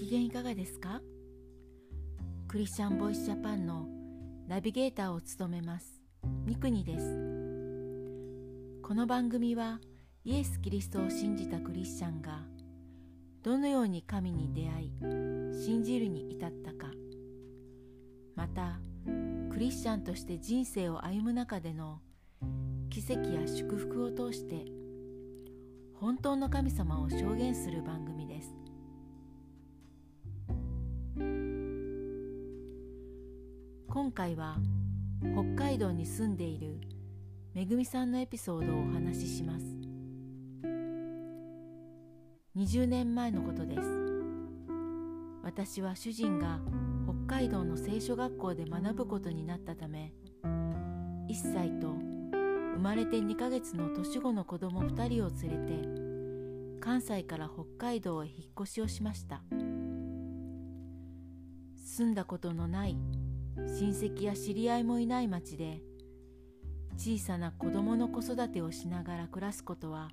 機嫌いかがですか？クリスチャンボイスジャパンのナビゲーターを務めます三国です。この番組はイエス・キリストを信じたクリスチャンがどのように神に出会い信じるに至ったかまたクリスチャンとして人生を歩む中での奇跡や祝福を通して本当の神様を証言する番組です。今回は北海道に住んでいるめぐみさんのエピソードをお話しします。20年前のことです。私は主人が北海道の聖書学校で学ぶことになったため1歳と生まれて2ヶ月の年子の子供2人を連れて関西から北海道へ引っ越しをしました。住んだことのない親戚や知り合いもいない町で小さな子供の子育てをしながら暮らすことは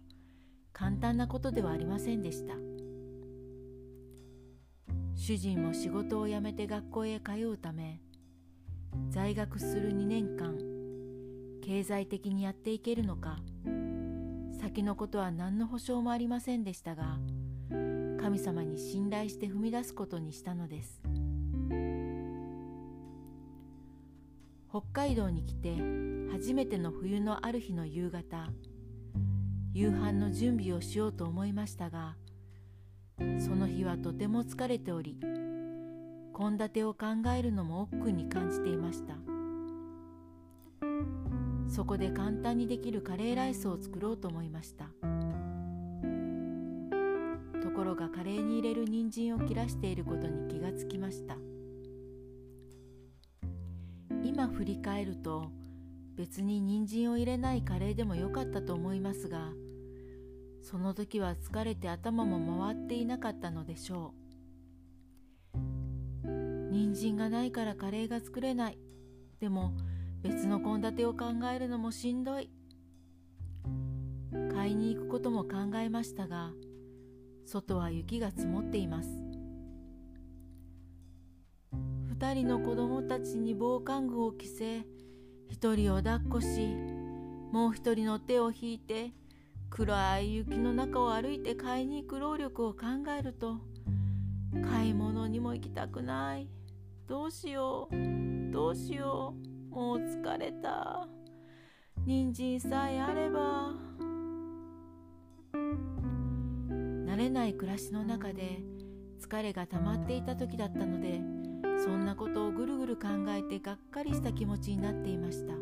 簡単なことではありませんでした。主人も仕事を辞めて学校へ通うため在学する2年間経済的にやっていけるのか先のことは何の保証もありませんでしたが神様に信頼して踏み出すことにしたのです。北海道に来て初めての冬のある日の夕方夕飯の準備をしようと思いましたがその日はとても疲れており献立を考えるのも億劫に感じていました。そこで簡単にできるカレーライスを作ろうと思いました。ところがカレーに入れる人参を切らしていることに気がつきました。今振り返ると別に人参を入れないカレーでもよかったと思いますがその時は疲れて頭も回っていなかったのでしょう。人参がないからカレーが作れない。でも別の献立を考えるのもしんどい。買いに行くことも考えましたが外は雪が積もっています。二人の子供たちに防寒具を着せ一人を抱っこしもう一人の手を引いて暗い雪の中を歩いて買いに行く労力を考えると買い物にも行きたくない。どうしよう。どうしよう。もう疲れた。人参さえあれば。慣れない暮らしの中で疲れが溜まっていた時だったのでそんなことをぐるぐる考えてがっかりした気持ちになっていました。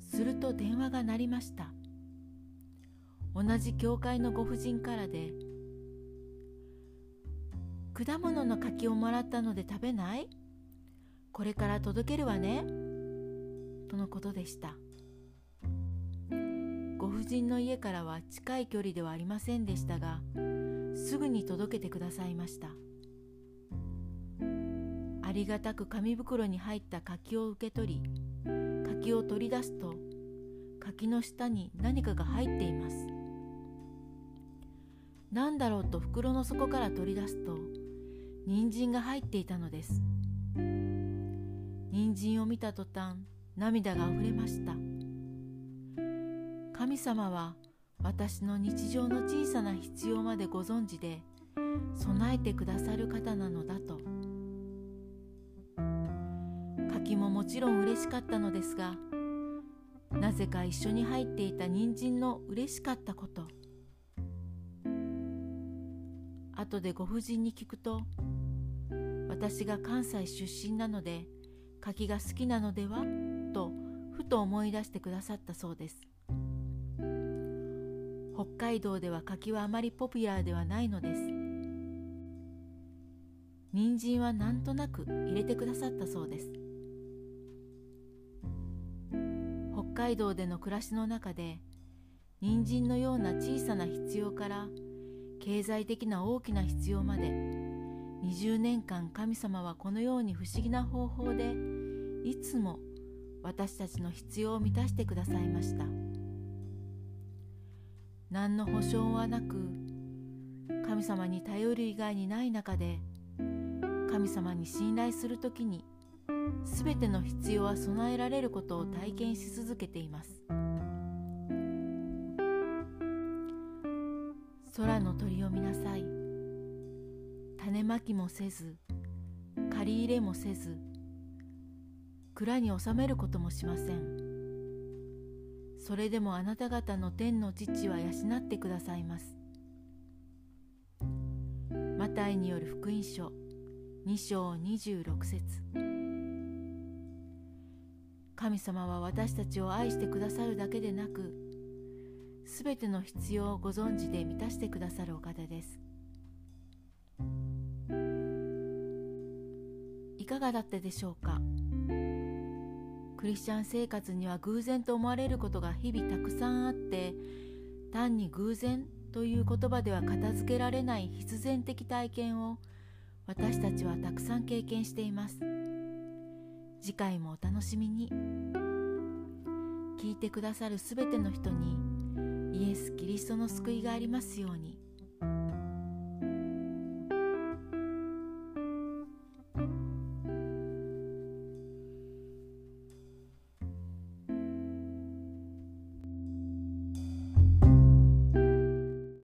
すると電話が鳴りました。同じ教会のご婦人からで「果物の柿をもらったので食べない？これから届けるわね」とのことでした。ご婦人の家からは近い距離ではありませんでしたがすぐに届けてくださいました。りがたく紙袋に入った柿を受け取り柿を取り出すと柿の下に何かが入っています。何だろうと袋の底から取り出すと人参が入っていたのです。人参を見た途端涙があふれました。神様は私の日常の小さな必要までご存知で備えてくださる方なのだと。柿ももちろん嬉しかったのですがなぜか一緒に入っていた人参の嬉しかったこと。後でご婦人に聞くと私が関西出身なので柿が好きなのでは？とふと思い出してくださったそうです。北海道では柿はあまりポピュラーではないのです。人参はなんとなく入れてくださったそうです。海道での暮らしの中で人参のような小さな必要から経済的な大きな必要まで20年間神様はこのように不思議な方法でいつも私たちの必要を満たしてくださいました。何の保証はなく神様に頼る以外にない中で神様に信頼する時に全ての必要は備えられることを体験し続けています。空の鳥を見なさい。種まきもせず借り入れもせず蔵に収めることもしません。それでもあなた方の天の父は養ってくださいます。マタイによる福音書2章26節。神様は私たちを愛してくださるだけでなくすべての必要をご存知で満たしてくださるお方です。いかがだったでしょうか？クリスチャン生活には偶然と思われることが日々たくさんあって単に偶然という言葉では片付けられない必然的体験を私たちはたくさん経験しています。次回もお楽しみに聞いてくださるすべての人にイエス・キリストの救いがありますように。